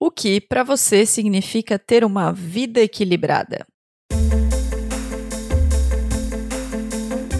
O que para você significa ter uma vida equilibrada?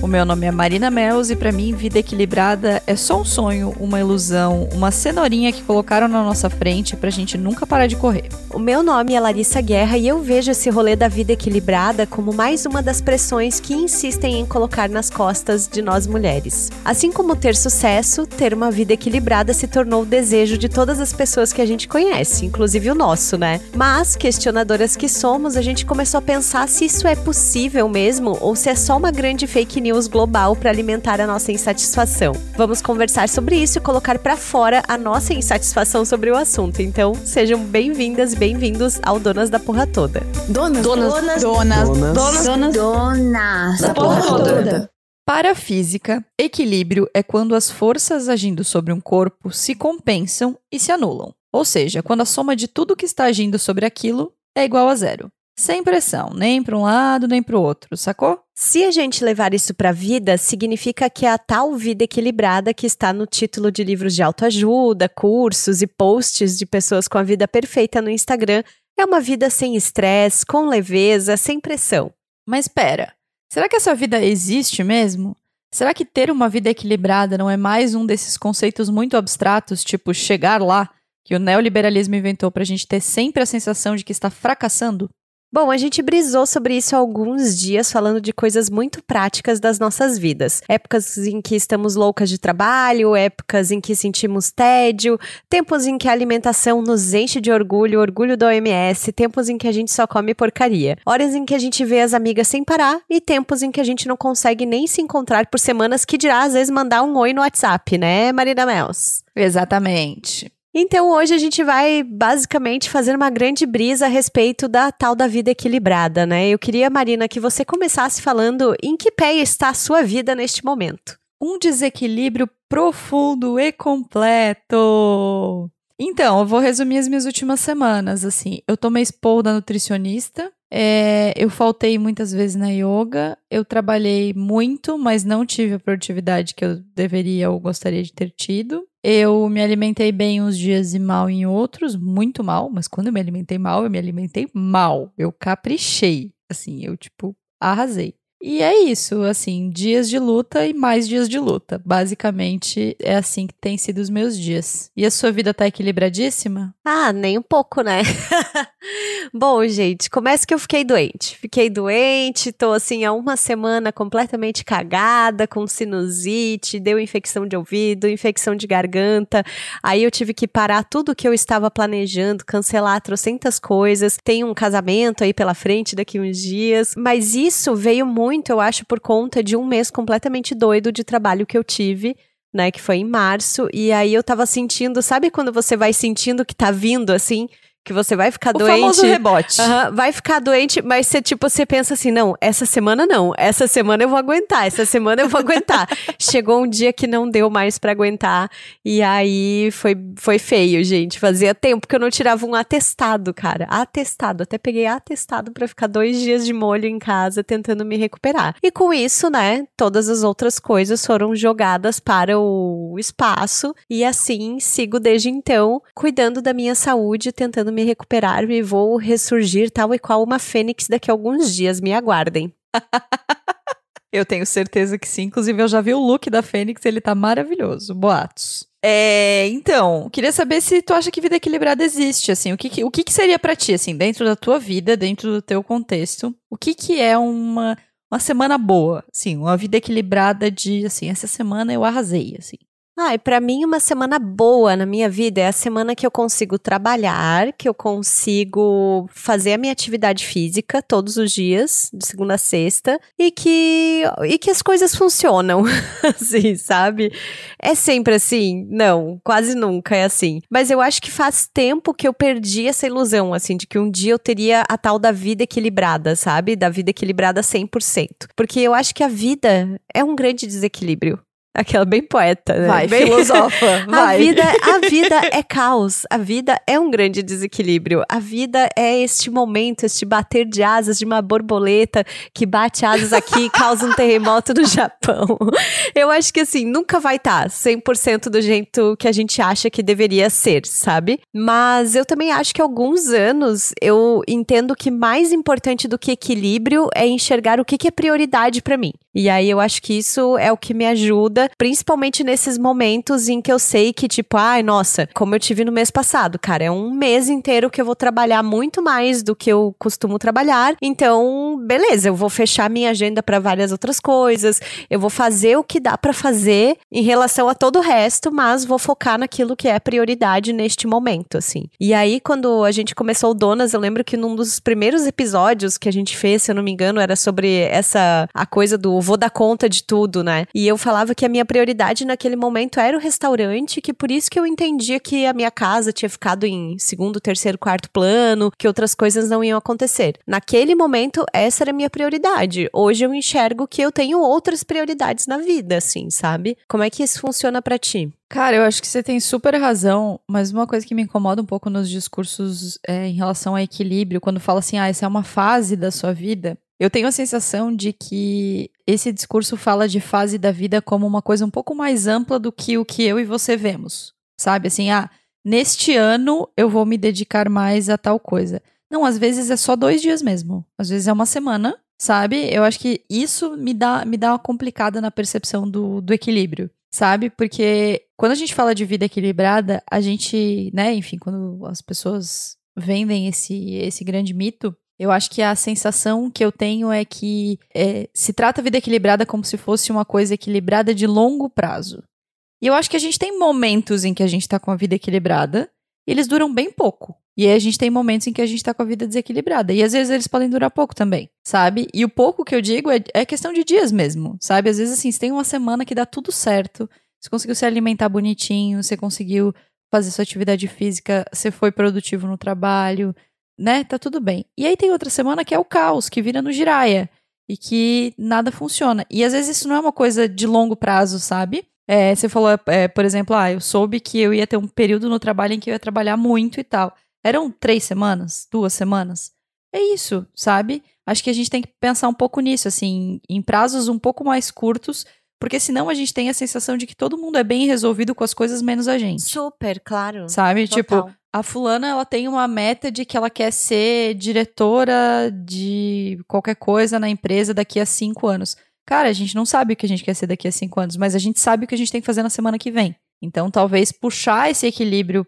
O meu nome é Marina Mels e para mim vida equilibrada é só um sonho, uma ilusão, uma cenourinha que colocaram na nossa frente pra gente nunca parar de correr. O meu nome é Larissa Guerra e eu vejo esse rolê da vida equilibrada como mais uma das pressões que insistem em colocar nas costas de nós mulheres. Assim como ter sucesso, ter uma vida equilibrada se tornou o desejo de todas as pessoas que a gente conhece, inclusive o nosso, né? Mas, questionadoras que somos, a gente começou a pensar se isso é possível mesmo ou se é só uma grande fake news news global para alimentar a nossa insatisfação. Vamos conversar sobre isso e colocar para fora a nossa insatisfação sobre o assunto. Então, sejam bem-vindas e bem-vindos ao Donas da Porra Toda. Donas, donas, donas, donas, donas, donas, donas da porra toda. Para a física, equilíbrio é quando as forças agindo sobre um corpo se compensam e se anulam. Ou seja, quando a soma de tudo que está agindo sobre aquilo é igual a zero. Sem pressão, nem para um lado nem para o outro, sacou? Se a gente levar isso para a vida, significa que é a tal vida equilibrada que está no título de livros de autoajuda, cursos e posts de pessoas com a vida perfeita no Instagram é uma vida sem estresse, com leveza, sem pressão. Mas espera, será que essa vida existe mesmo? Será que ter uma vida equilibrada não é mais um desses conceitos muito abstratos, tipo chegar lá, que o neoliberalismo inventou para a gente ter sempre a sensação de que está fracassando? Bom, a gente brisou sobre isso alguns dias, falando de coisas muito práticas das nossas vidas. Épocas em que estamos loucas de trabalho, épocas em que sentimos tédio, tempos em que a alimentação nos enche de orgulho, orgulho da OMS, tempos em que a gente só come porcaria. Horas em que a gente vê as amigas sem parar e tempos em que a gente não consegue nem se encontrar por semanas, que dirá às vezes mandar um oi no WhatsApp, né, Marina Mels? Exatamente. Então hoje a gente vai basicamente fazer uma grande brisa a respeito da tal da vida equilibrada, né? Eu queria, Marina, que você começasse falando em que pé está a sua vida neste momento. Um desequilíbrio profundo e completo. Então, eu vou resumir as minhas últimas semanas, assim. Eu tomei expor da nutricionista, é, eu faltei muitas vezes na yoga, eu trabalhei muito, mas não tive a produtividade que eu deveria ou gostaria de ter tido. Eu me alimentei bem uns dias e mal em outros, muito mal, mas quando eu me alimentei mal, eu me alimentei mal. Eu caprichei. Assim, eu, tipo, arrasei. E é isso, assim, dias de luta e mais dias de luta. Basicamente, é assim que tem sido os meus dias. E a sua vida tá equilibradíssima? Ah, nem um pouco, né? Bom, gente, começa que eu fiquei doente. Fiquei doente, tô assim há uma semana completamente cagada, com sinusite, deu infecção de ouvido, infecção de garganta. Aí eu tive que parar tudo que eu estava planejando, cancelar trocentas coisas. Tem um casamento aí pela frente daqui uns dias. Mas isso veio muito eu acho, por conta de um mês completamente doido de trabalho que eu tive. Né, que foi em março, e aí eu tava sentindo, sabe quando você vai sentindo que tá vindo assim? Que você vai ficar o doente. Famoso rebote. Uh, vai ficar doente, mas você, tipo, você pensa assim, não, essa semana não, essa semana eu vou aguentar, essa semana eu vou aguentar. Chegou um dia que não deu mais para aguentar, e aí foi, foi feio, gente. Fazia tempo que eu não tirava um atestado, cara. Atestado. Até peguei atestado para ficar dois dias de molho em casa tentando me recuperar. E com isso, né, todas as outras coisas foram jogadas para o espaço, e assim sigo desde então, cuidando da minha saúde, tentando me me recuperar e vou ressurgir tal e qual uma fênix daqui a alguns dias. Me aguardem. eu tenho certeza que sim. Inclusive, eu já vi o look da Fênix, ele tá maravilhoso. Boatos. É, então, queria saber se tu acha que vida equilibrada existe, assim, o que, o que, que seria para ti, assim, dentro da tua vida, dentro do teu contexto, o que que é uma, uma semana boa, assim, uma vida equilibrada de, assim, essa semana eu arrasei, assim. Ah, e para mim uma semana boa na minha vida é a semana que eu consigo trabalhar, que eu consigo fazer a minha atividade física todos os dias, de segunda a sexta, e que e que as coisas funcionam, assim, sabe? É sempre assim? Não, quase nunca é assim. Mas eu acho que faz tempo que eu perdi essa ilusão, assim, de que um dia eu teria a tal da vida equilibrada, sabe? Da vida equilibrada 100%. Porque eu acho que a vida é um grande desequilíbrio Aquela bem poeta, né? Vai, bem... filosofa, A vai. vida, a vida é caos, a vida é um grande desequilíbrio, a vida é este momento, este bater de asas de uma borboleta que bate asas aqui e causa um terremoto no Japão. Eu acho que assim, nunca vai estar 100% do jeito que a gente acha que deveria ser, sabe? Mas eu também acho que há alguns anos eu entendo que mais importante do que equilíbrio é enxergar o que, que é prioridade pra mim. E aí eu acho que isso é o que me ajuda, principalmente nesses momentos em que eu sei que, tipo, ai, nossa, como eu tive no mês passado, cara, é um mês inteiro que eu vou trabalhar muito mais do que eu costumo trabalhar. Então, beleza, eu vou fechar minha agenda para várias outras coisas, eu vou fazer o que dá para fazer em relação a todo o resto, mas vou focar naquilo que é prioridade neste momento, assim. E aí, quando a gente começou o Donas, eu lembro que num dos primeiros episódios que a gente fez, se eu não me engano, era sobre essa a coisa do vou dar conta de tudo, né? E eu falava que a minha prioridade naquele momento era o restaurante, que por isso que eu entendia que a minha casa tinha ficado em segundo, terceiro, quarto plano, que outras coisas não iam acontecer. Naquele momento, essa era a minha prioridade. Hoje eu enxergo que eu tenho outras prioridades na vida, assim, sabe? Como é que isso funciona pra ti? Cara, eu acho que você tem super razão, mas uma coisa que me incomoda um pouco nos discursos é, em relação a equilíbrio, quando fala assim, ah, essa é uma fase da sua vida, eu tenho a sensação de que esse discurso fala de fase da vida como uma coisa um pouco mais ampla do que o que eu e você vemos. Sabe? Assim, ah, neste ano eu vou me dedicar mais a tal coisa. Não, às vezes é só dois dias mesmo. Às vezes é uma semana, sabe? Eu acho que isso me dá, me dá uma complicada na percepção do, do equilíbrio, sabe? Porque quando a gente fala de vida equilibrada, a gente, né, enfim, quando as pessoas vendem esse, esse grande mito, eu acho que a sensação que eu tenho é que é, se trata a vida equilibrada como se fosse uma coisa equilibrada de longo prazo. E eu acho que a gente tem momentos em que a gente tá com a vida equilibrada e eles duram bem pouco. E aí a gente tem momentos em que a gente tá com a vida desequilibrada. E às vezes eles podem durar pouco também, sabe? E o pouco que eu digo é, é questão de dias mesmo, sabe? Às vezes, assim, você tem uma semana que dá tudo certo, você conseguiu se alimentar bonitinho, você conseguiu fazer sua atividade física, você foi produtivo no trabalho, né? Tá tudo bem. E aí tem outra semana que é o caos, que vira no giraia. E que nada funciona. E às vezes isso não é uma coisa de longo prazo, sabe? É, você falou, é, por exemplo, ah, eu soube que eu ia ter um período no trabalho em que eu ia trabalhar muito e tal. Eram três semanas? Duas semanas? É isso, sabe? Acho que a gente tem que pensar um pouco nisso, assim, em prazos um pouco mais curtos, porque senão a gente tem a sensação de que todo mundo é bem resolvido com as coisas menos a gente. Super, claro. Sabe? Tipo, Total. A fulana, ela tem uma meta de que ela quer ser diretora de qualquer coisa na empresa daqui a cinco anos. Cara, a gente não sabe o que a gente quer ser daqui a cinco anos, mas a gente sabe o que a gente tem que fazer na semana que vem. Então, talvez puxar esse equilíbrio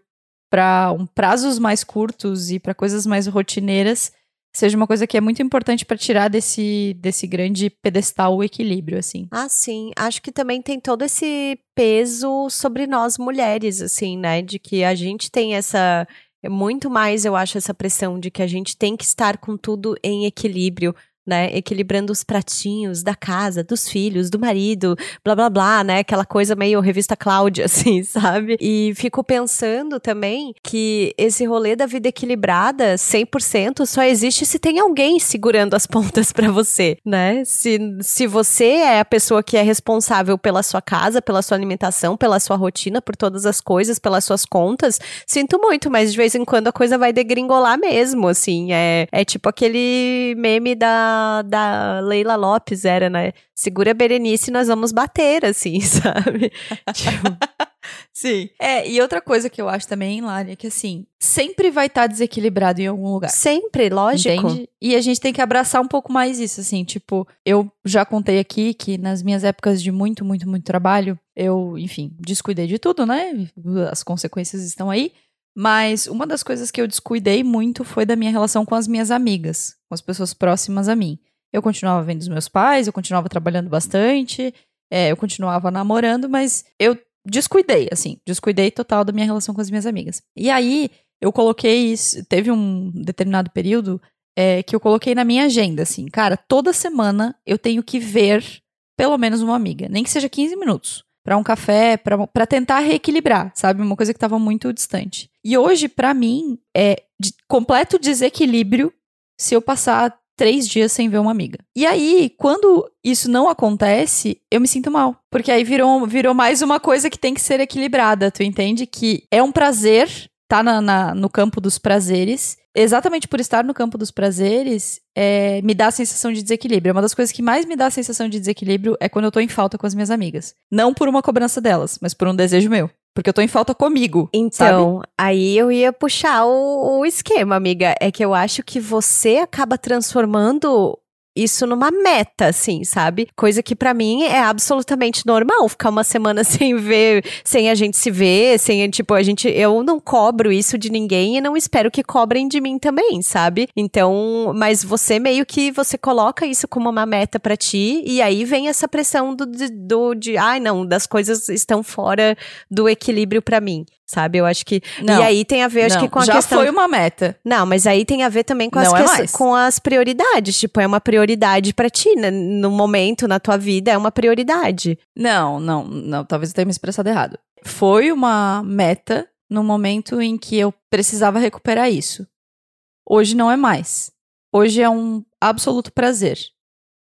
para um, prazos mais curtos e para coisas mais rotineiras seja uma coisa que é muito importante para tirar desse, desse grande pedestal o equilíbrio, assim. Ah, sim. Acho que também tem todo esse peso sobre nós mulheres, assim, né? De que a gente tem essa. Muito mais, eu acho, essa pressão de que a gente tem que estar com tudo em equilíbrio. Né, equilibrando os pratinhos da casa, dos filhos, do marido, blá blá blá, né? Aquela coisa meio revista Cláudia, assim, sabe? E fico pensando também que esse rolê da vida equilibrada, 100%, só existe se tem alguém segurando as pontas pra você, né? Se, se você é a pessoa que é responsável pela sua casa, pela sua alimentação, pela sua rotina, por todas as coisas, pelas suas contas, sinto muito, mas de vez em quando a coisa vai degringolar mesmo, assim. É, é tipo aquele meme da, da Leila Lopes, era, né? Segura a Berenice e nós vamos bater, assim, sabe? tipo, Sim. É, e outra coisa que eu acho também, Lari, é que assim, sempre vai estar desequilibrado em algum lugar. sempre, lógico. Entende? E a gente tem que abraçar um pouco mais isso, assim, tipo, eu já contei aqui que nas minhas épocas de muito, muito, muito trabalho, eu, enfim, descuidei de tudo, né? As consequências estão aí. Mas uma das coisas que eu descuidei muito foi da minha relação com as minhas amigas, com as pessoas próximas a mim. Eu continuava vendo os meus pais, eu continuava trabalhando bastante, é, eu continuava namorando, mas eu descuidei, assim, descuidei total da minha relação com as minhas amigas. E aí, eu coloquei isso, teve um determinado período é, que eu coloquei na minha agenda, assim, cara, toda semana eu tenho que ver pelo menos uma amiga, nem que seja 15 minutos, pra um café, pra tentar reequilibrar, sabe? Uma coisa que tava muito distante. E hoje, pra mim, é de completo desequilíbrio se eu passar três dias sem ver uma amiga. E aí, quando isso não acontece, eu me sinto mal. Porque aí virou, virou mais uma coisa que tem que ser equilibrada. Tu entende que é um prazer tá na, na, no campo dos prazeres. Exatamente por estar no campo dos prazeres, é, me dá a sensação de desequilíbrio. Uma das coisas que mais me dá a sensação de desequilíbrio é quando eu tô em falta com as minhas amigas. Não por uma cobrança delas, mas por um desejo meu. Porque eu tô em falta comigo. Então, sabe? aí eu ia puxar o, o esquema, amiga. É que eu acho que você acaba transformando isso numa meta, assim, sabe? Coisa que para mim é absolutamente normal, ficar uma semana sem ver, sem a gente se ver, sem, tipo, a gente, eu não cobro isso de ninguém e não espero que cobrem de mim também, sabe? Então, mas você meio que, você coloca isso como uma meta para ti e aí vem essa pressão do, do de, ai ah, não, das coisas estão fora do equilíbrio para mim sabe? Eu acho que. Não, e aí tem a ver, acho não, que com a já questão. foi uma meta. Não, mas aí tem a ver também com, as, Não é ques- mais. com as prioridades. Tipo, é uma prioridade pra ti, né? No momento, na tua vida, é uma prioridade. Não, não, não, talvez eu tenha me expressado errado. Foi uma meta no momento em que eu precisava recuperar isso. Hoje não é mais. Hoje é um absoluto prazer.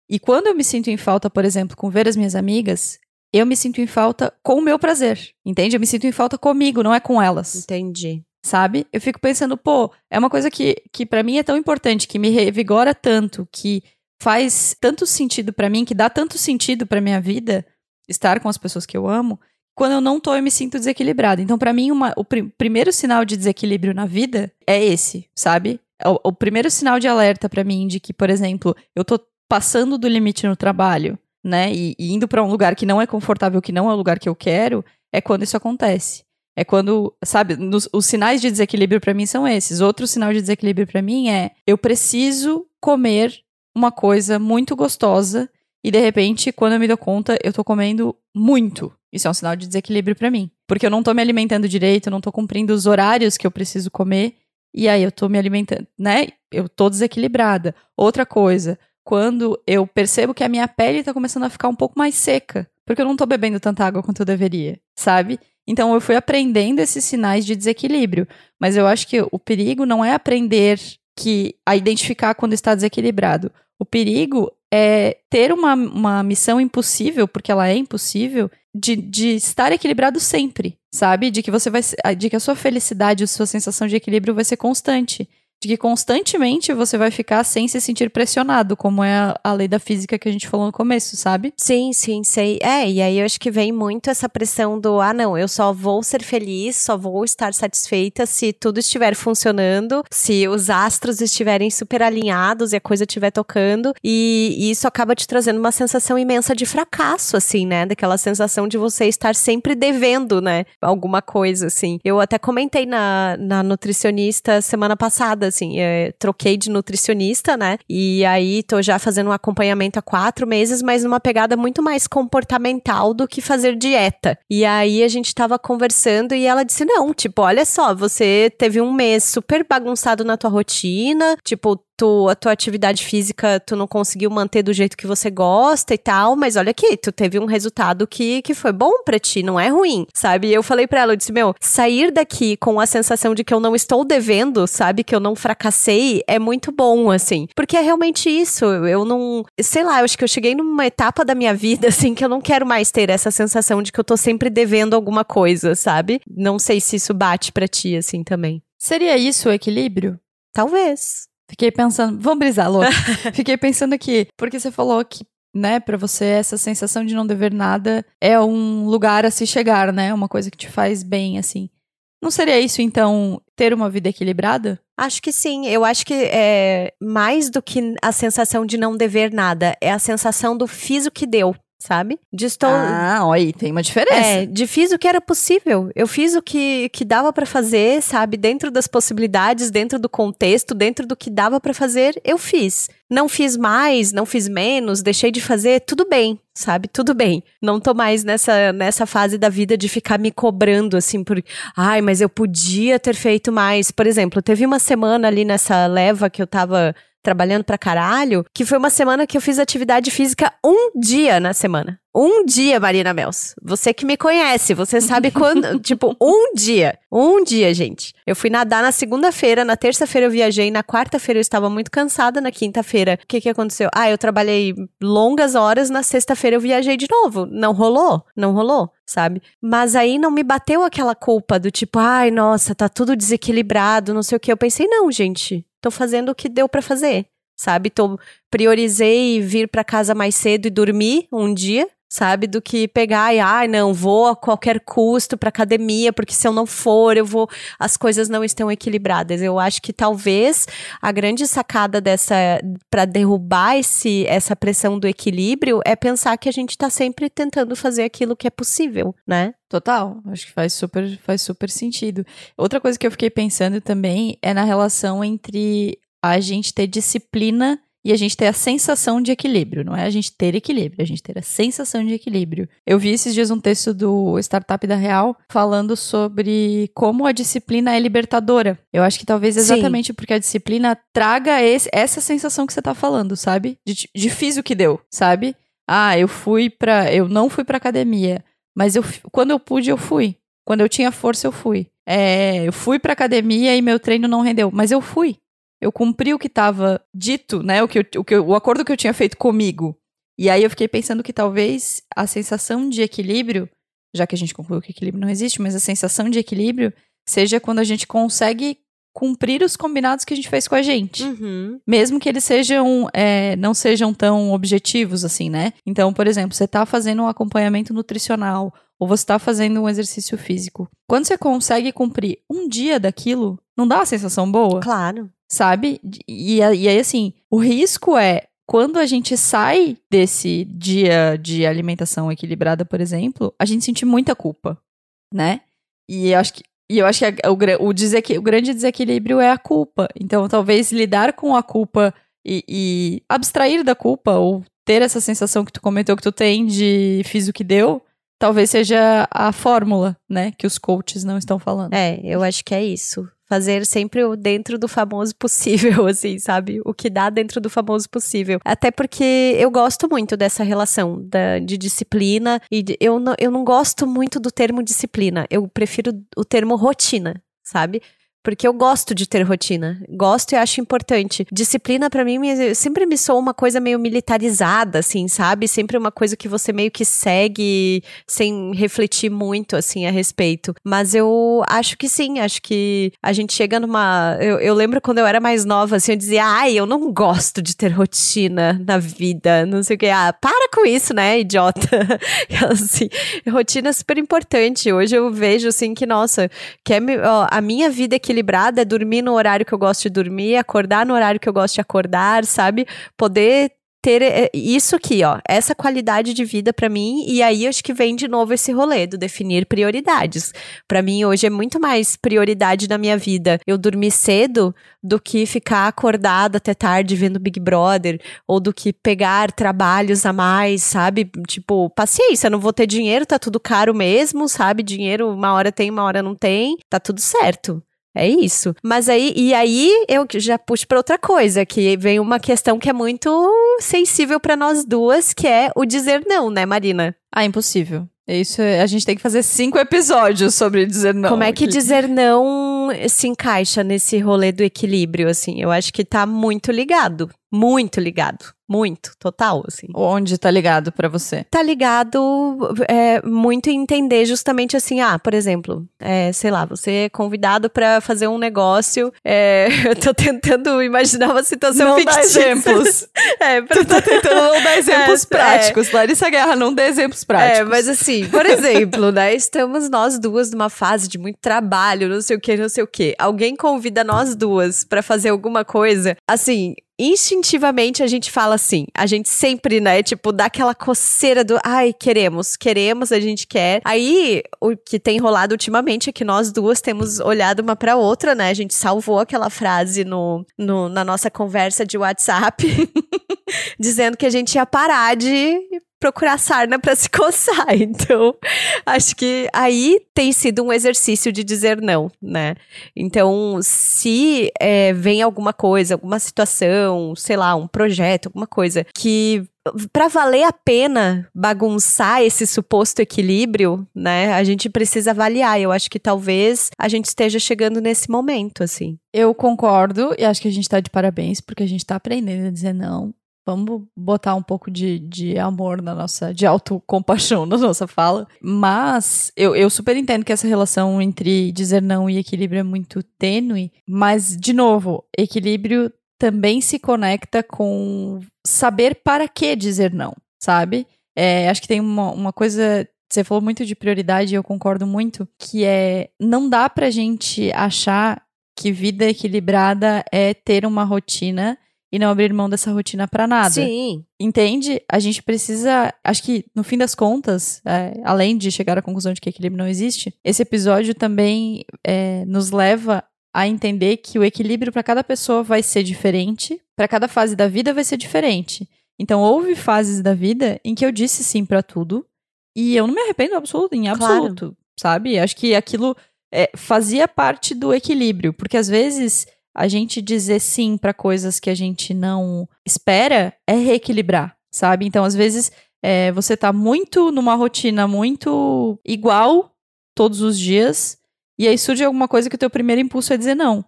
E quando eu me sinto em falta, por exemplo, com ver as minhas amigas, eu me sinto em falta com o meu prazer. Entende? Eu me sinto em falta comigo, não é com elas. Entendi. sabe? Eu fico pensando, pô, é uma coisa que, que para mim é tão importante, que me revigora tanto, que faz tanto sentido pra mim, que dá tanto sentido pra minha vida estar com as pessoas que eu amo. Quando eu não tô, eu me sinto desequilibrada. Então, pra mim, uma- o pri- primeiro sinal de desequilíbrio na vida é esse, sabe? O, o primeiro sinal de alerta pra mim de que, por exemplo, eu tô passando do limite no trabalho, né? E, e indo pra um lugar que não é confortável, que não é o lugar que eu quero, é quando isso acontece. É quando, sabe, nos- os sinais de desequilíbrio pra mim são esses. Outro sinal de desequilíbrio pra mim é eu preciso comer uma coisa muito gostosa e de repente, quando eu me dou conta, eu tô comendo muito. Isso é um sinal de desequilíbrio pra mim, porque eu não tô me alimentando direito, eu não tô cumprindo os horários que eu preciso comer e aí eu tô me alimentando, né? Eu tô desequilibrada. Outra coisa, quando eu percebo que a minha pele tá começando a ficar um pouco mais seca, porque eu não tô bebendo tanta água quanto eu deveria, sabe? Então eu fui aprendendo esses sinais de desequilíbrio, mas eu acho que o perigo não é aprender que a identificar quando está desequilibrado. O perigo é ter uma, uma missão impossível, porque ela é impossível, de, de estar equilibrado sempre, sabe? De que você vai de que a sua felicidade, a sua sensação de equilíbrio vai ser constante. De que constantemente você vai ficar sem se sentir pressionado, como é a, a lei da física que a gente falou no começo, sabe? Sim, sim, sei. É, e aí eu acho que vem muito essa pressão do, ah, não, eu só vou ser feliz, só vou estar satisfeita se tudo estiver funcionando, se os astros estiverem super alinhados e a coisa estiver tocando. E, e isso acaba te trazendo uma sensação imensa de fracasso, assim, né? Daquela sensação de você estar sempre devendo, né? Alguma coisa, assim. Eu até comentei na, na nutricionista semana passada, assim, é, troquei de nutricionista, né? E aí tô já fazendo um acompanhamento há quatro meses, mas numa pegada muito mais comportamental do que fazer dieta. E aí a gente tava conversando e ela disse: não, tipo, olha só, você teve um mês super bagunçado na tua rotina, tipo, tu, a tua atividade física tu não conseguiu manter do jeito que você gosta e tal, mas olha aqui, tu teve um resultado que, que foi bom pra ti, não é ruim, sabe? E eu falei pra ela, eu disse, meu, sair daqui com a sensação de que eu não estou devendo, sabe? Que eu não fracassei, é muito bom, assim. Porque é realmente isso, eu não, sei lá, eu acho que eu cheguei numa etapa da minha vida, assim, que eu não quero mais ter essa sensação de que eu tô sempre devendo alguma coisa, sabe? Não sei se isso bate pra ti, assim, também. Seria isso o equilíbrio? Talvez. Fiquei pensando, vamos brisar, louco. Fiquei pensando aqui, porque você falou que, né, pra você essa sensação de não dever nada é um lugar a se chegar, né? Uma coisa que te faz bem, assim. Não seria isso, então, ter uma vida equilibrada? Acho que sim. Eu acho que é mais do que a sensação de não dever nada, é a sensação do fiz o que deu, sabe? Estou. Ah, olha aí, tem uma diferença. É, de fiz o que era possível. Eu fiz o que, que dava pra fazer, sabe? Dentro das possibilidades, dentro do contexto, dentro do que dava pra fazer, eu fiz. Não fiz mais, não fiz menos, deixei de fazer, tudo bem, sabe? Tudo bem. Não tô mais nessa, nessa fase da vida de ficar me cobrando, assim, por. Ai, mas eu podia ter feito mais. Por exemplo, teve uma semana ali nessa leva que eu tava trabalhando pra caralho, que foi uma semana que eu fiz atividade física um dia na semana. Um dia, Marina Mels. Você que me conhece, você sabe quando. tipo, um dia. Um dia, gente. Eu fui nadar na segunda-feira, na terça-feira eu viajei, na quarta-feira eu estava muito cansada, na quinta-feira. O que, que aconteceu? Ah, eu trabalhei longas horas, na sexta-feira eu viajei de novo. Não rolou? Não rolou, sabe? Mas aí não me bateu aquela culpa do tipo, ai, nossa, tá tudo desequilibrado, não sei o que. Eu pensei, não, gente, tô fazendo o que deu para fazer sabe? Tô, priorizei vir para casa mais cedo e dormir um dia, sabe? Do que pegar e, ai, ah, não, vou a qualquer custo para academia, porque se eu não for, eu vou, as coisas não estão equilibradas. Eu acho que talvez a grande sacada dessa para derrubar esse essa pressão do equilíbrio é pensar que a gente tá sempre tentando fazer aquilo que é possível, né? Total, acho que faz super, faz super sentido. Outra coisa que eu fiquei pensando também é na relação entre a gente ter disciplina e a gente ter a sensação de equilíbrio, não é a gente ter equilíbrio, é a gente ter a sensação de equilíbrio. Eu vi esses dias um texto do Startup da Real falando sobre como a disciplina é libertadora. Eu acho que talvez exatamente Sim. porque a disciplina traga esse, essa sensação que você tá falando, sabe? De, de fiz o que deu, sabe? Ah, eu fui pra. Eu não fui pra academia, mas eu, quando eu pude, eu fui. Quando eu tinha força, eu fui. É, eu fui pra academia e meu treino não rendeu, mas eu fui eu cumpri o que estava dito, né? O, que eu, o, que eu, o acordo que eu tinha feito comigo. E aí eu fiquei pensando que talvez a sensação de equilíbrio, já que a gente concluiu que equilíbrio não existe, mas a sensação de equilíbrio seja quando a gente consegue cumprir os combinados que a gente fez com a gente. Uhum. Mesmo que eles sejam, é, não sejam tão objetivos assim, né? Então, por exemplo, você está fazendo um acompanhamento nutricional ou você está fazendo um exercício físico. Quando você consegue cumprir um dia daquilo, não dá uma sensação boa? Claro sabe? E, e aí, assim, o risco é quando a gente sai desse dia de alimentação equilibrada, por exemplo, a gente sente muita culpa, né? E eu acho que, e eu acho que a, o, o, o grande desequilíbrio é a culpa. Então, talvez lidar com a culpa e, e, abstrair da culpa, ou ter essa sensação que tu comentou que tu tem de fiz o que deu, talvez seja a fórmula, né? Que os coaches não estão falando. É, eu acho que é isso fazer sempre o dentro do famoso possível, assim, sabe? O que dá dentro do famoso possível. Até porque eu gosto muito dessa relação da, de disciplina e de, eu, não, eu não gosto muito do termo disciplina. Eu prefiro o termo rotina, sabe? Porque eu gosto de ter rotina. Gosto e acho importante. Disciplina, para mim, sempre me soa uma coisa meio militarizada, assim, sabe? Sempre uma coisa que você meio que segue sem refletir muito, assim, a respeito. Mas eu acho que sim, acho que a gente chega numa. Eu, eu lembro quando eu era mais nova, assim, eu dizia, ai, eu não gosto de ter rotina na vida, não sei o que. Ah, para com isso, né, idiota? assim, rotina é super importante. Hoje eu vejo, assim, que, nossa, que é, ó, a minha vida é que equilibrada é dormir no horário que eu gosto de dormir, acordar no horário que eu gosto de acordar, sabe? Poder ter é, isso aqui, ó, essa qualidade de vida para mim, e aí acho que vem de novo esse rolê do definir prioridades. Para mim hoje é muito mais prioridade na minha vida eu dormir cedo do que ficar acordada até tarde vendo Big Brother, ou do que pegar trabalhos a mais, sabe? Tipo, paciência, não vou ter dinheiro, tá tudo caro mesmo, sabe? Dinheiro uma hora tem, uma hora não tem, tá tudo certo. É isso. Mas aí, e aí eu já puxo para outra coisa, que vem uma questão que é muito sensível para nós duas, que é o dizer não, né, Marina? Ah, impossível. Isso, é, a gente tem que fazer cinco episódios sobre dizer não. Como é que dizer não se encaixa nesse rolê do equilíbrio, assim? Eu acho que tá muito ligado. Muito ligado. Muito, total, assim. Onde tá ligado para você? Tá ligado é, muito em entender justamente assim, ah, por exemplo, é, sei lá, você é convidado para fazer um negócio, é, eu tô tentando imaginar uma situação não fictícia. Dá exemplos. é, pra... Tu tá tentando não dar exemplos é, práticos. Larissa Guerra, não dê exemplos práticos. É, mas assim, por exemplo, né, estamos nós duas numa fase de muito trabalho, não sei o que, não sei o que. Alguém convida nós duas para fazer alguma coisa, assim, instintivamente a gente fala assim. A gente sempre, né, tipo, dá aquela coceira do ai, queremos, queremos, a gente quer. Aí, o que tem rolado ultimamente é que nós duas temos olhado uma pra outra, né? A gente salvou aquela frase no, no na nossa conversa de WhatsApp, dizendo que a gente ia parar de procurar sarna para se coçar. Então, acho que aí tem sido um exercício de dizer não, né? Então, se é, vem alguma coisa, alguma situação, sei lá, um projeto, alguma coisa que para valer a pena bagunçar esse suposto equilíbrio, né? A gente precisa avaliar. Eu acho que talvez a gente esteja chegando nesse momento, assim. Eu concordo e acho que a gente tá de parabéns porque a gente tá aprendendo a dizer não. Vamos botar um pouco de, de amor na nossa, de autocompaixão na nossa fala. Mas eu, eu super entendo que essa relação entre dizer não e equilíbrio é muito tênue. Mas, de novo, equilíbrio também se conecta com saber para que dizer não, sabe? É, acho que tem uma, uma coisa. Você falou muito de prioridade e eu concordo muito, que é não dá pra gente achar que vida equilibrada é ter uma rotina e não abrir mão dessa rotina para nada. Sim. Entende? A gente precisa. Acho que, no fim das contas, é, além de chegar à conclusão de que equilíbrio não existe, esse episódio também é, nos leva a entender que o equilíbrio para cada pessoa vai ser diferente, para cada fase da vida vai ser diferente. Então, houve fases da vida em que eu disse sim para tudo e eu não me arrependo absoluto, em absoluto, claro. sabe? Acho que aquilo é, fazia parte do equilíbrio, porque às vezes a gente dizer sim para coisas que a gente não espera é reequilibrar, sabe? Então, às vezes, é, você tá muito numa rotina muito igual todos os dias, e aí surge alguma coisa que o teu primeiro impulso é dizer não.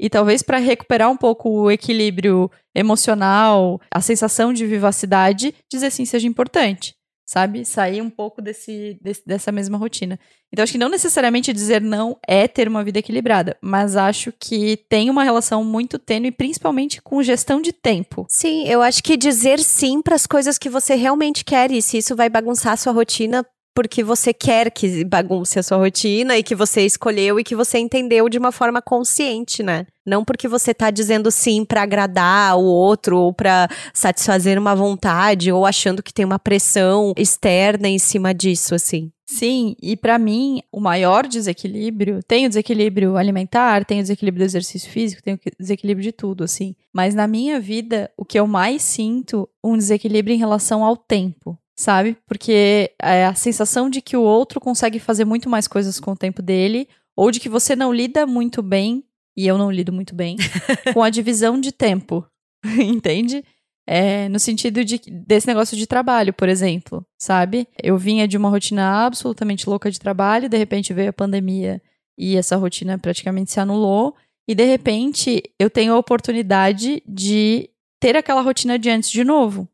E talvez para recuperar um pouco o equilíbrio emocional, a sensação de vivacidade, dizer sim seja importante sabe? Sair um pouco desse, desse, dessa mesma rotina. Então, acho que não necessariamente dizer não é ter uma vida equilibrada, mas acho que tem uma relação muito tênue, principalmente com gestão de tempo. Sim, eu acho que dizer sim para as coisas que você realmente quer, e se isso vai bagunçar a sua rotina, porque você quer que bagunce a sua rotina e que você escolheu e que você entendeu de uma forma consciente, né? Não porque você tá dizendo sim para agradar o outro ou para satisfazer uma vontade ou achando que tem uma pressão externa em cima disso, assim. Sim, e para mim, o maior desequilíbrio, tem o desequilíbrio alimentar, tem o desequilíbrio do exercício físico, tem o desequilíbrio de tudo, assim. Mas na minha vida, o que eu mais sinto, um desequilíbrio em relação ao tempo sabe? Porque é a sensação de que o outro consegue fazer muito mais coisas com o tempo dele, ou de que você não lida muito bem, e eu não lido muito bem, com a divisão de tempo, entende? É, no sentido de, desse negócio de trabalho, por exemplo, sabe? Eu vinha de uma rotina absolutamente louca de trabalho, de repente veio a pandemia e essa rotina praticamente se anulou, e de repente eu tenho a oportunidade de ter aquela rotina de antes de novo,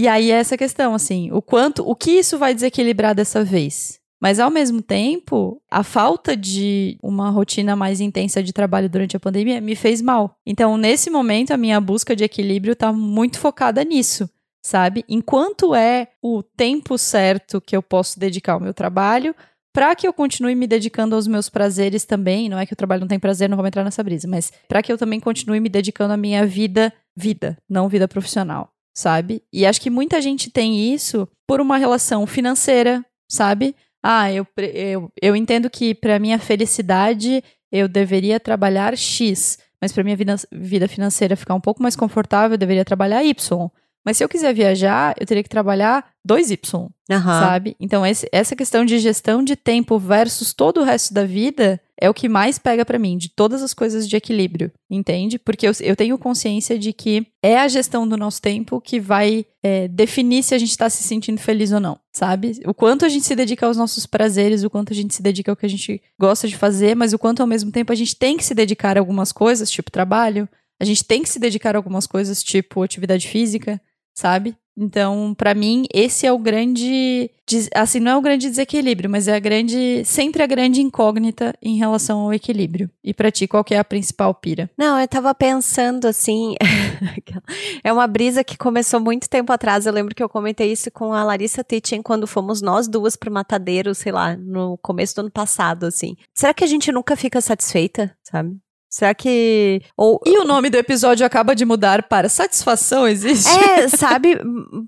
e aí é essa questão, assim, o quanto, o que isso vai desequilibrar dessa vez? Mas ao mesmo tempo, a falta de uma rotina mais intensa de trabalho durante a pandemia me fez mal. Então, nesse momento, a minha busca de equilíbrio está muito focada nisso, sabe? Enquanto é o tempo certo que eu posso dedicar ao meu trabalho, para que eu continue me dedicando aos meus prazeres também, não é que o trabalho não tem prazer, não vou entrar nessa brisa, mas para que eu também continue me dedicando à minha vida, vida, não vida profissional sabe? E acho que muita gente tem isso por uma relação financeira, sabe? Ah, eu, eu, eu entendo que para minha felicidade eu deveria trabalhar X, mas para minha vida, vida financeira ficar um pouco mais confortável, eu deveria trabalhar Y. Mas se eu quiser viajar, eu teria que trabalhar 2Y, uhum. sabe? Então, esse, essa questão de gestão de tempo versus todo o resto da vida é o que mais pega para mim, de todas as coisas de equilíbrio, entende? Porque eu, eu tenho consciência de que é a gestão do nosso tempo que vai é, definir se a gente tá se sentindo feliz ou não, sabe? O quanto a gente se dedica aos nossos prazeres, o quanto a gente se dedica ao que a gente gosta de fazer, mas o quanto ao mesmo tempo a gente tem que se dedicar a algumas coisas, tipo trabalho, a gente tem que se dedicar a algumas coisas, tipo atividade física, sabe? Então, para mim, esse é o grande, assim, não é o grande desequilíbrio, mas é a grande, sempre a grande incógnita em relação ao equilíbrio. E para ti, qual que é a principal pira? Não, eu tava pensando assim, é uma brisa que começou muito tempo atrás. Eu lembro que eu comentei isso com a Larissa Titchen quando fomos nós duas pro matadeiro, sei lá, no começo do ano passado, assim. Será que a gente nunca fica satisfeita, sabe? Será que. Ou, E o nome do episódio acaba de mudar para Satisfação Existe? É, sabe?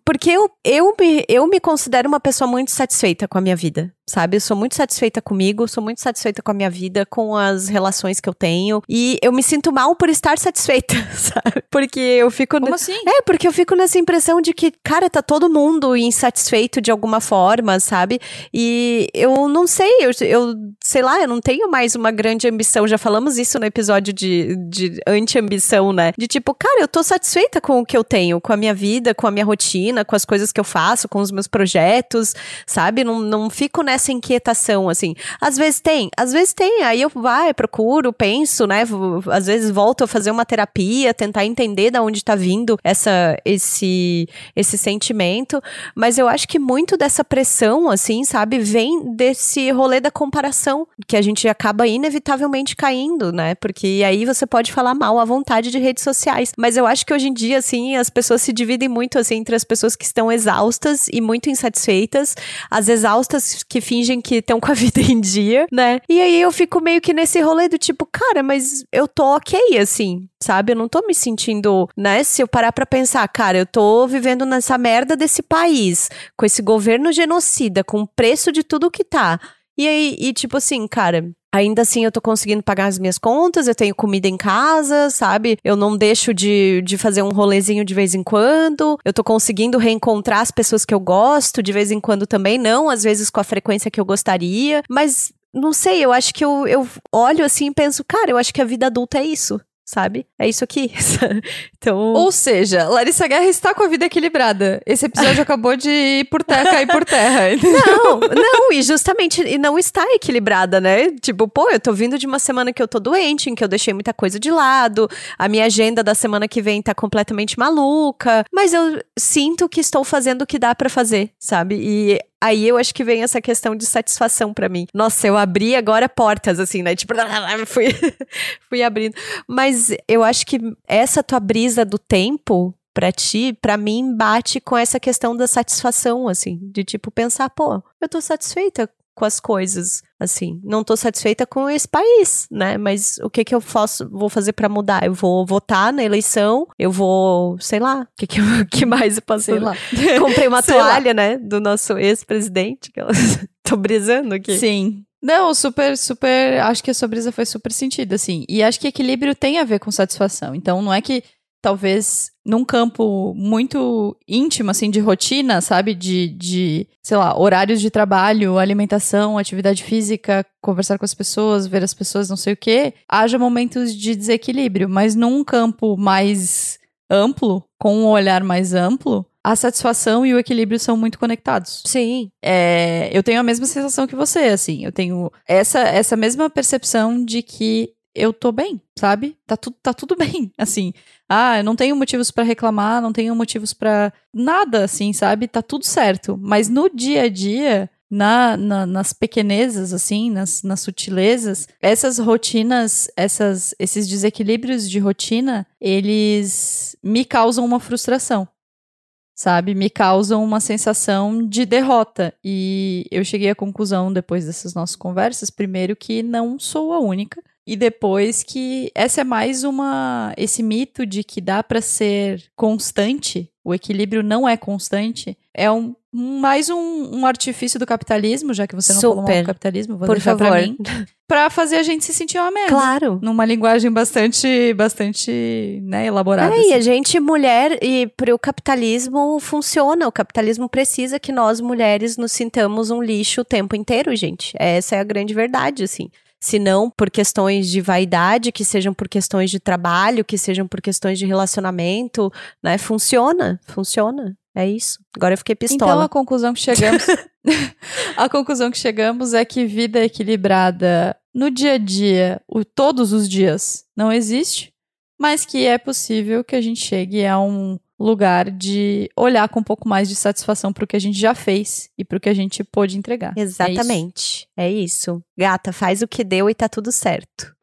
Porque eu, eu, me, eu me considero uma pessoa muito satisfeita com a minha vida, sabe? Eu sou muito satisfeita comigo, sou muito satisfeita com a minha vida, com as relações que eu tenho. E eu me sinto mal por estar satisfeita, sabe? Porque eu fico. Como assim? É, porque eu fico nessa impressão de que, cara, tá todo mundo insatisfeito de alguma forma, sabe? E eu não sei, eu, eu sei lá, eu não tenho mais uma grande ambição. Já falamos isso no episódio de, de anti-ambição, né? De tipo, cara, eu tô satisfeita com o que eu tenho, com a minha vida, com a minha rotina, com as coisas que eu faço, com os meus projetos, sabe? Não, não fico nessa inquietação, assim. Às vezes tem, às vezes tem. Aí eu vai, procuro, penso, né? Às vezes volto a fazer uma terapia, tentar entender da onde tá vindo essa, esse, esse sentimento. Mas eu acho que muito dessa pressão, assim, sabe, vem desse rolê da comparação, que a gente acaba inevitavelmente caindo, né? Porque aí você pode falar mal à vontade de redes sociais. Mas eu acho que hoje em dia, assim, as pessoas se dividem muito, assim, entre as pessoas que estão exaustas e muito insatisfeitas, as exaustas que fingem que estão com a vida em dia, né? E aí eu fico meio que nesse rolê do tipo, cara, mas eu tô ok, assim, sabe? Eu não tô me sentindo, né? Se eu parar pra pensar, cara, eu tô vivendo nessa merda desse país, com esse governo genocida, com o preço de tudo que tá. E aí, e tipo assim, cara, Ainda assim, eu tô conseguindo pagar as minhas contas, eu tenho comida em casa, sabe? Eu não deixo de, de fazer um rolezinho de vez em quando. Eu tô conseguindo reencontrar as pessoas que eu gosto de vez em quando também, não às vezes com a frequência que eu gostaria. Mas não sei, eu acho que eu, eu olho assim e penso, cara, eu acho que a vida adulta é isso. Sabe? É isso aqui. então. Ou seja, Larissa Guerra está com a vida equilibrada. Esse episódio acabou de ir por terra, cair por terra. Não, não, e justamente e não está equilibrada, né? Tipo, pô, eu tô vindo de uma semana que eu tô doente, em que eu deixei muita coisa de lado, a minha agenda da semana que vem tá completamente maluca, mas eu sinto que estou fazendo o que dá pra fazer, sabe? E Aí eu acho que vem essa questão de satisfação pra mim. Nossa, eu abri agora portas, assim, né? Tipo, fui, fui abrindo. Mas eu acho que essa tua brisa do tempo pra ti, pra mim, bate com essa questão da satisfação, assim, de tipo pensar, pô, eu tô satisfeita com as coisas, assim, não tô satisfeita com esse país, né? Mas o que que eu faço, vou fazer pra mudar? Eu vou votar na eleição, eu vou, sei lá, o que que, eu, que mais eu posso, Sei lá. Comprei uma Sei lá. toalha, né, do nosso ex-presidente, que ela tô brisando aqui. Sim. Não, super, super. Acho que a sua brisa foi super sentida, assim. E acho que equilíbrio tem a ver com satisfação. Então, não é que talvez num campo muito íntimo, assim, de rotina, sabe? De, de, sei lá, horários de trabalho, alimentação, atividade física, conversar com as pessoas, ver as pessoas, não sei o quê, haja momentos de desequilíbrio. Mas num campo mais amplo, com um olhar mais amplo, a satisfação e o equilíbrio são muito conectados. Sim. É, eu tenho a mesma sensação que você, assim. Eu tenho essa, essa mesma percepção de que eu tô bem, sabe? Tá, tu, tá tudo bem, assim. Ah, eu não tenho motivos pra reclamar, não tenho motivos pra nada, assim, sabe? Tá tudo certo. Mas no dia a dia, na, na- nas pequenezas, assim, nas, nas sutilezas, essas rotinas, essas, esses desequilíbrios de rotina, eles me causam uma frustração sabe? Me causam uma sensação de derrota. E eu cheguei à conclusão, depois dessas nossas conversas, primeiro que não sou a única. E depois que essa é mais uma. Esse mito de que dá pra ser constante, o equilíbrio não é constante, é um, mais um, um artifício do capitalismo, já que você não falou mal Super. do capitalismo, vou Por deixar pra favor. mim, pra fazer a gente se sentir uma merda. Claro. Numa linguagem bastante, bastante, né, elaborada. É, assim. e a gente, mulher, e pro capitalismo funciona. O capitalismo precisa que nós, mulheres, nos sintamos um lixo o tempo inteiro, gente. Essa é a grande verdade, assim. Se não por questões de vaidade, que sejam por questões de trabalho, que sejam por questões de relacionamento, né? Funciona, funciona. É isso. Agora eu fiquei Então pistola. a conclusão que chegamos, a conclusão que chegamos é que vida equilibrada no dia a dia, o, todos os dias, não existe, mas que é possível que a gente chegue a um lugar de olhar com um pouco mais de satisfação para o que a gente já fez e para o que a gente pôde entregar. É isso? Exatamente. É isso. Gata, faz o que deu e tá tudo certo.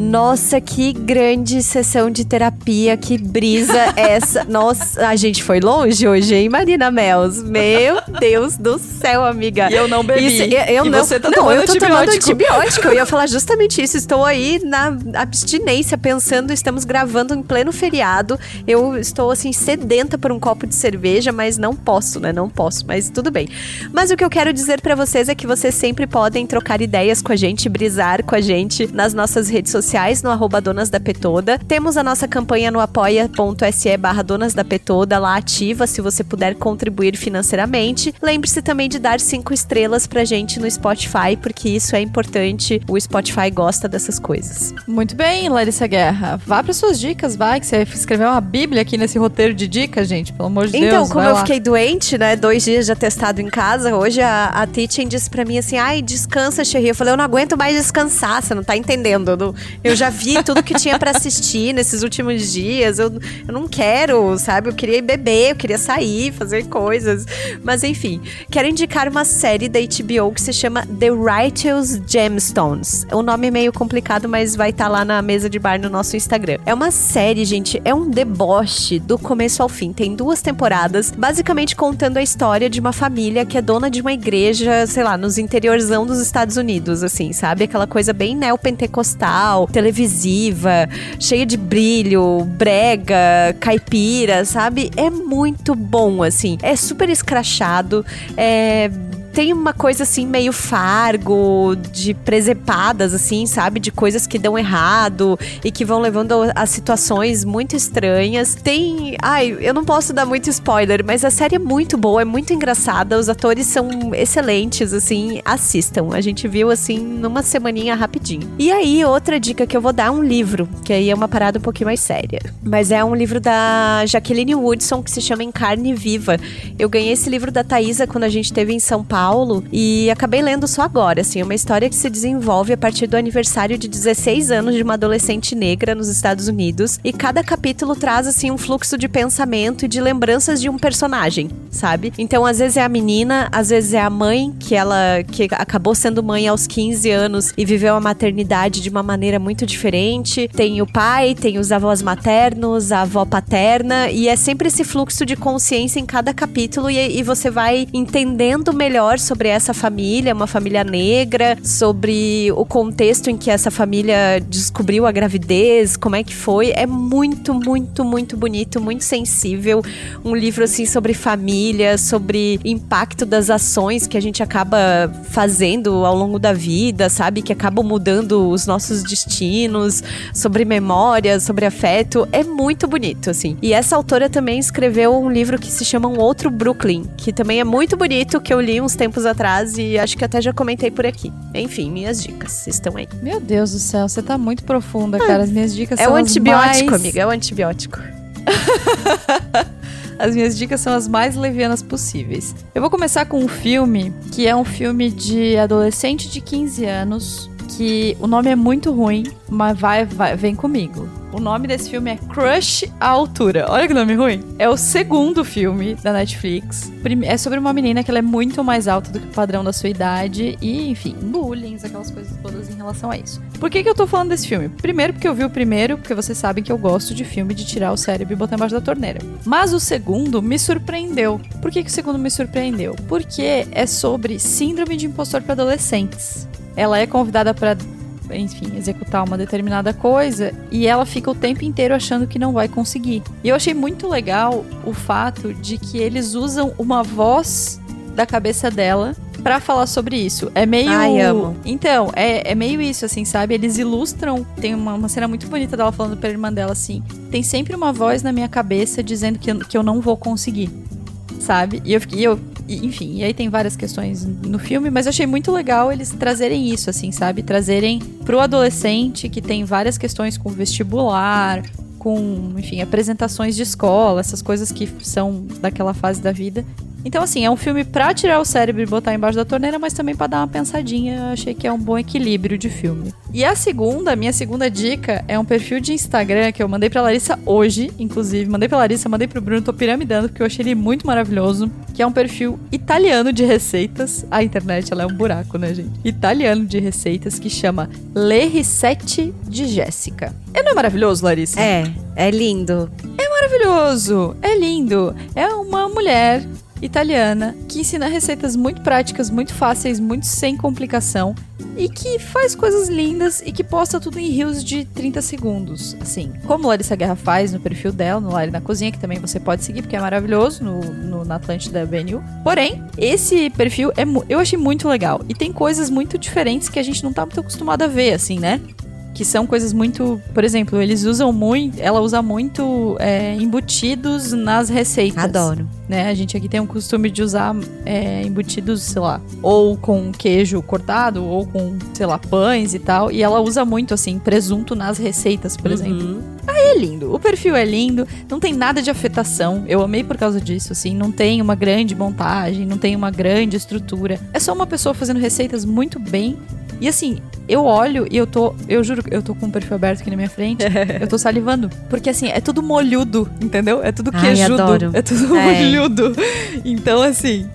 Nossa, que grande sessão de terapia, que brisa essa. Nossa, a gente foi longe hoje, hein, Marina Mels? Meu Deus do céu, amiga. E eu não bebi. Isso, eu, eu não, você tá não, eu tô tomando antibiótico. antibiótico. Eu ia falar justamente isso. Estou aí na abstinência, pensando, estamos gravando em pleno feriado. Eu estou, assim, sedenta por um copo de cerveja, mas não posso, né? Não posso, mas tudo bem. Mas o que eu quero dizer pra vocês é que vocês sempre podem trocar ideias com a gente, brisar com a gente nas nossas redes sociais, no arroba Donas da Petoda. Temos a nossa campanha no apoia.se barra Donas da Petoda, lá ativa, se você puder contribuir financeiramente. Lembre-se também de dar cinco estrelas pra gente no Spotify, porque isso é importante. O Spotify gosta dessas coisas. Muito bem, Larissa Guerra. Vá para suas dicas, vai, que você escreveu uma bíblia aqui nesse roteiro de dicas, gente. Pelo amor de Então, Deus, como vai eu lá. fiquei doente, né, dois dias de atestado em casa, hoje a, a Teaching disse pra mim assim, ai, descansa, Sherry. Eu falei, eu não aguento mais descansar, você não tá entendendo. Eu, não- eu já vi tudo que tinha pra assistir nesses últimos dias, eu, eu não quero, sabe? Eu queria beber, eu queria sair, fazer coisas. Mas enfim, quero indicar uma série da HBO que se chama The Righteous Gemstones. O nome é meio complicado, mas vai estar lá na mesa de bar no nosso Instagram. É uma série, gente, é um deboche do começo ao fim. Tem duas temporadas, basicamente contando a história de uma família que é dona de uma igreja, sei lá, nos interiorzão dos Estados Unidos, assim, sabe? Aquela coisa bem neopentecostal, televisiva, cheia de brilho, brega, caipira, sabe? É muito bom, assim. É super escrachado, é tem uma coisa assim meio fargo, de presepadas assim, sabe, de coisas que dão errado e que vão levando a situações muito estranhas. Tem, ai, eu não posso dar muito spoiler, mas a série é muito boa, é muito engraçada, os atores são excelentes assim, assistam. A gente viu assim numa semaninha rapidinho. E aí outra dica que eu vou dar é um livro, que aí é uma parada um pouquinho mais séria, mas é um livro da Jacqueline Woodson que se chama Em Carne Viva. Eu ganhei esse livro da Thaisa quando a gente esteve em São Paulo e acabei lendo só agora, assim, é uma história que se desenvolve a partir do aniversário de 16 anos de uma adolescente negra nos Estados Unidos e cada capítulo traz assim um fluxo de pensamento e de lembranças de um personagem, sabe? Então, às vezes é a menina, às vezes é a mãe que ela que acabou sendo mãe aos 15 anos e viveu a maternidade de uma maneira muito diferente. Tem o pai, tem os avós maternos, a avó paterna e é sempre esse fluxo de consciência em cada capítulo e, e você vai entendendo melhor sobre essa família, uma família negra, sobre o contexto em que essa família descobriu a gravidez, como é que foi. É muito, muito, muito bonito, muito sensível. Um livro assim sobre família, sobre impacto das ações que a gente acaba fazendo ao longo da vida, sabe? Que acabam mudando os nossos destinos, sobre memória, sobre afeto. É muito bonito, assim. E essa autora também escreveu um livro que se chama Um Outro Brooklyn, que também é muito bonito, que eu li uns tempos atrás e acho que até já comentei por aqui. Enfim, minhas dicas estão aí. Meu Deus do céu, você tá muito profunda, cara. As minhas dicas É são o as antibiótico, mais... amiga, é o antibiótico. As minhas dicas são as mais levianas possíveis. Eu vou começar com um filme que é um filme de adolescente de 15 anos. Que o nome é muito ruim, mas vai, vai, vem comigo. O nome desse filme é Crush à Altura. Olha que nome ruim. É o segundo filme da Netflix. É sobre uma menina que ela é muito mais alta do que o padrão da sua idade. E, enfim, bullying, aquelas coisas todas em relação a isso. Por que, que eu tô falando desse filme? Primeiro, porque eu vi o primeiro, porque vocês sabem que eu gosto de filme de tirar o cérebro e botar embaixo da torneira. Mas o segundo me surpreendeu. Por que, que o segundo me surpreendeu? Porque é sobre síndrome de impostor para adolescentes. Ela é convidada para enfim, executar uma determinada coisa e ela fica o tempo inteiro achando que não vai conseguir. E eu achei muito legal o fato de que eles usam uma voz da cabeça dela pra falar sobre isso. É meio. Ai, amo. Então, é, é meio isso, assim, sabe? Eles ilustram. Tem uma, uma cena muito bonita dela falando pra irmã dela assim: tem sempre uma voz na minha cabeça dizendo que, eu- que eu não vou conseguir. Sabe? E eu fiquei. eu- e, enfim, e aí tem várias questões no filme, mas eu achei muito legal eles trazerem isso, assim, sabe? Trazerem pro adolescente que tem várias questões com vestibular, com, enfim, apresentações de escola, essas coisas que são daquela fase da vida. Então, assim, é um filme pra tirar o cérebro e botar embaixo da torneira, mas também pra dar uma pensadinha. Eu achei que é um bom equilíbrio de filme. E a segunda, minha segunda dica, é um perfil de Instagram que eu mandei pra Larissa hoje, inclusive. Mandei pra Larissa, mandei pro Bruno, tô piramidando, porque eu achei ele muito maravilhoso. Que é um perfil italiano de receitas. A internet, ela é um buraco, né, gente? Italiano de receitas que chama Le Ricette de Jéssica. É não é maravilhoso, Larissa? É, é lindo. maravilhoso, é lindo. É uma mulher italiana que ensina receitas muito práticas, muito fáceis, muito sem complicação e que faz coisas lindas e que posta tudo em rios de 30 segundos. Assim, como Larissa Guerra faz no perfil dela, no Lari na Cozinha, que também você pode seguir porque é maravilhoso no, no na Atlântida BNU. Porém, esse perfil é, eu achei muito legal e tem coisas muito diferentes que a gente não tá muito acostumado a ver, assim, né? Que são coisas muito. Por exemplo, eles usam muito. Ela usa muito é, embutidos nas receitas. Adoro. Né? A gente aqui tem um costume de usar é, embutidos, sei lá, ou com queijo cortado, ou com, sei lá, pães e tal. E ela usa muito, assim, presunto nas receitas, por exemplo. Uhum. É lindo. O perfil é lindo, não tem nada de afetação. Eu amei por causa disso, assim. Não tem uma grande montagem, não tem uma grande estrutura. É só uma pessoa fazendo receitas muito bem. E assim, eu olho e eu tô, eu juro, eu tô com o perfil aberto aqui na minha frente, eu tô salivando. Porque assim, é tudo molhudo, entendeu? É tudo Ai, queijudo. adoro. É tudo É. molhudo. Então, assim,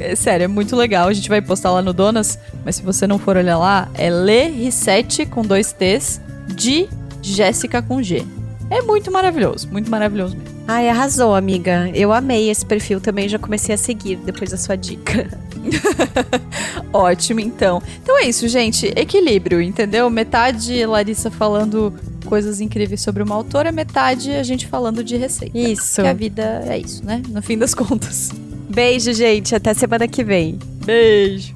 é sério, é muito legal. A gente vai postar lá no Donas, mas se você não for olhar lá, é Le Ricette com dois T's de Jéssica com G. É muito maravilhoso, muito maravilhoso mesmo. Ai, arrasou, amiga. Eu amei esse perfil também, já comecei a seguir depois da sua dica. Ótimo, então. Então é isso, gente. Equilíbrio, entendeu? Metade Larissa falando coisas incríveis sobre uma autora, metade a gente falando de receita. Isso. Que a vida é isso, né? No fim das contas. Beijo, gente. Até semana que vem. Beijo.